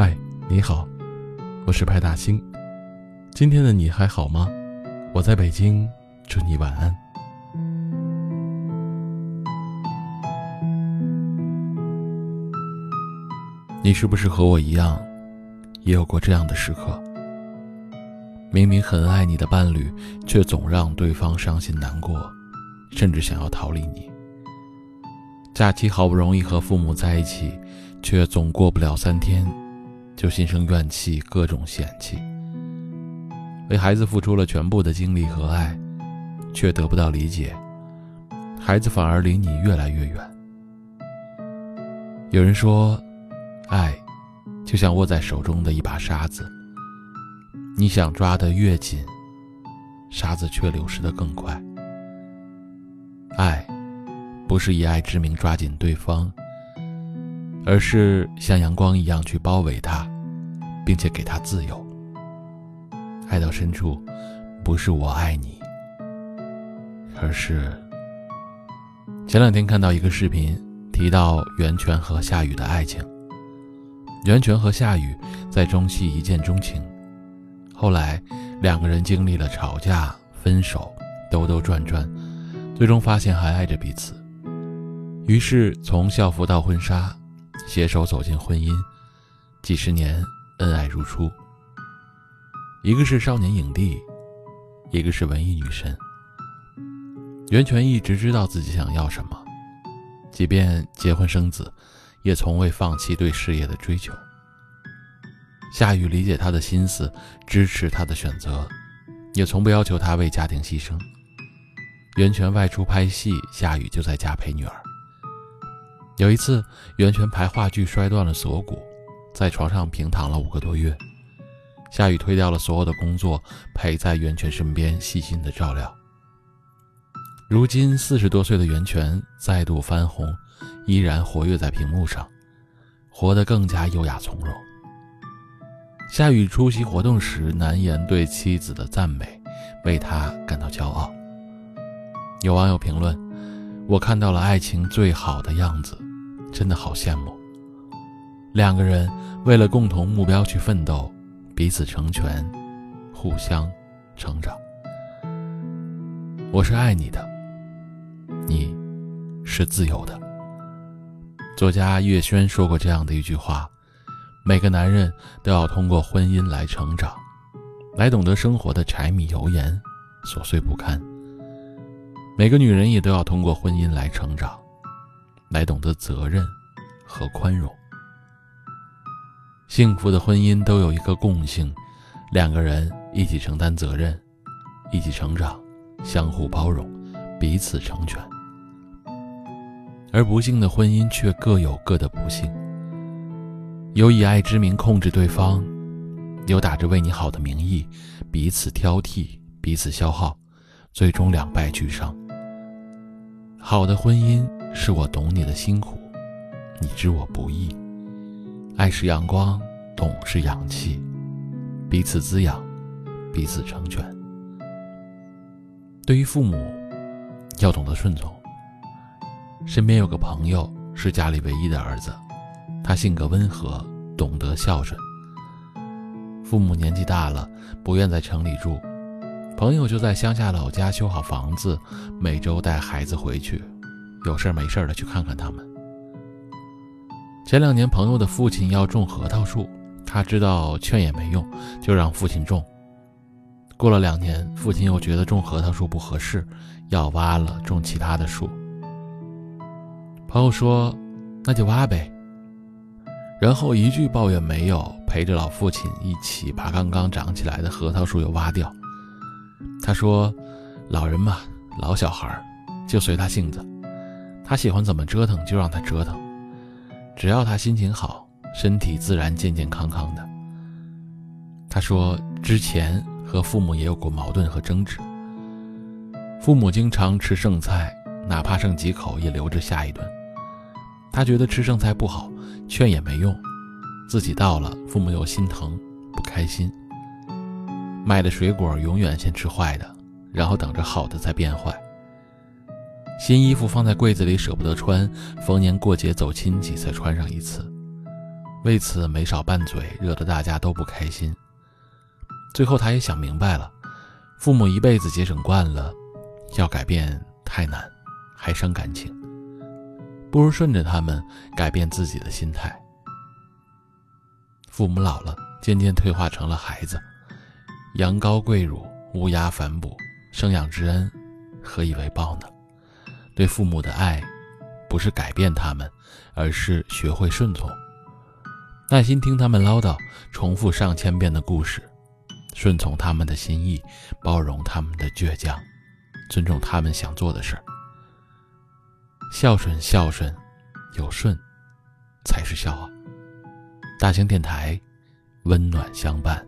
嗨你好，我是派大星。今天的你还好吗？我在北京，祝你晚安。你是不是和我一样，也有过这样的时刻？明明很爱你的伴侣，却总让对方伤心难过，甚至想要逃离你。假期好不容易和父母在一起，却总过不了三天。就心生怨气，各种嫌弃。为孩子付出了全部的精力和爱，却得不到理解，孩子反而离你越来越远。有人说，爱就像握在手中的一把沙子，你想抓得越紧，沙子却流失得更快。爱，不是以爱之名抓紧对方。而是像阳光一样去包围他，并且给他自由。爱到深处，不是我爱你，而是前两天看到一个视频，提到袁泉和夏雨的爱情。袁泉和夏雨在中戏一见钟情，后来两个人经历了吵架、分手、兜兜转转，最终发现还爱着彼此。于是从校服到婚纱。携手走进婚姻，几十年恩爱如初。一个是少年影帝，一个是文艺女神。袁泉一直知道自己想要什么，即便结婚生子，也从未放弃对事业的追求。夏雨理解他的心思，支持他的选择，也从不要求他为家庭牺牲。袁泉外出拍戏，夏雨就在家陪女儿。有一次，袁泉排话剧摔断了锁骨，在床上平躺了五个多月。夏雨推掉了所有的工作，陪在袁泉身边，细心的照料。如今四十多岁的袁泉再度翻红，依然活跃在屏幕上，活得更加优雅从容。夏雨出席活动时难言对妻子的赞美，为他感到骄傲。有网友评论：“我看到了爱情最好的样子。”真的好羡慕，两个人为了共同目标去奋斗，彼此成全，互相成长。我是爱你的，你是自由的。作家叶轩说过这样的一句话：每个男人都要通过婚姻来成长，来懂得生活的柴米油盐、琐碎不堪；每个女人也都要通过婚姻来成长。来懂得责任和宽容。幸福的婚姻都有一个共性：两个人一起承担责任，一起成长，相互包容，彼此成全。而不幸的婚姻却各有各的不幸，有以爱之名控制对方，有打着为你好的名义彼此挑剔、彼此消耗，最终两败俱伤。好的婚姻。是我懂你的辛苦，你知我不易。爱是阳光，懂是氧气，彼此滋养，彼此成全。对于父母，要懂得顺从。身边有个朋友是家里唯一的儿子，他性格温和，懂得孝顺。父母年纪大了，不愿在城里住，朋友就在乡下老家修好房子，每周带孩子回去。有事没事的去看看他们。前两年，朋友的父亲要种核桃树，他知道劝也没用，就让父亲种。过了两年，父亲又觉得种核桃树不合适，要挖了种其他的树。朋友说：“那就挖呗。”然后一句抱怨没有，陪着老父亲一起把刚刚长起来的核桃树又挖掉。他说：“老人嘛，老小孩就随他性子。”他喜欢怎么折腾就让他折腾，只要他心情好，身体自然健健康康的。他说之前和父母也有过矛盾和争执，父母经常吃剩菜，哪怕剩几口也留着下一顿。他觉得吃剩菜不好，劝也没用，自己到了父母又心疼不开心。买的水果永远先吃坏的，然后等着好的再变坏。新衣服放在柜子里舍不得穿，逢年过节走亲戚才穿上一次。为此没少拌嘴，惹得大家都不开心。最后，他也想明白了，父母一辈子节省惯了，要改变太难，还伤感情，不如顺着他们，改变自己的心态。父母老了，渐渐退化成了孩子，羊羔跪乳，乌鸦反哺，生养之恩，何以为报呢？对父母的爱，不是改变他们，而是学会顺从，耐心听他们唠叨，重复上千遍的故事。顺从他们的心意，包容他们的倔强，尊重他们想做的事儿。孝顺，孝顺，有顺，才是孝啊！大型电台，温暖相伴。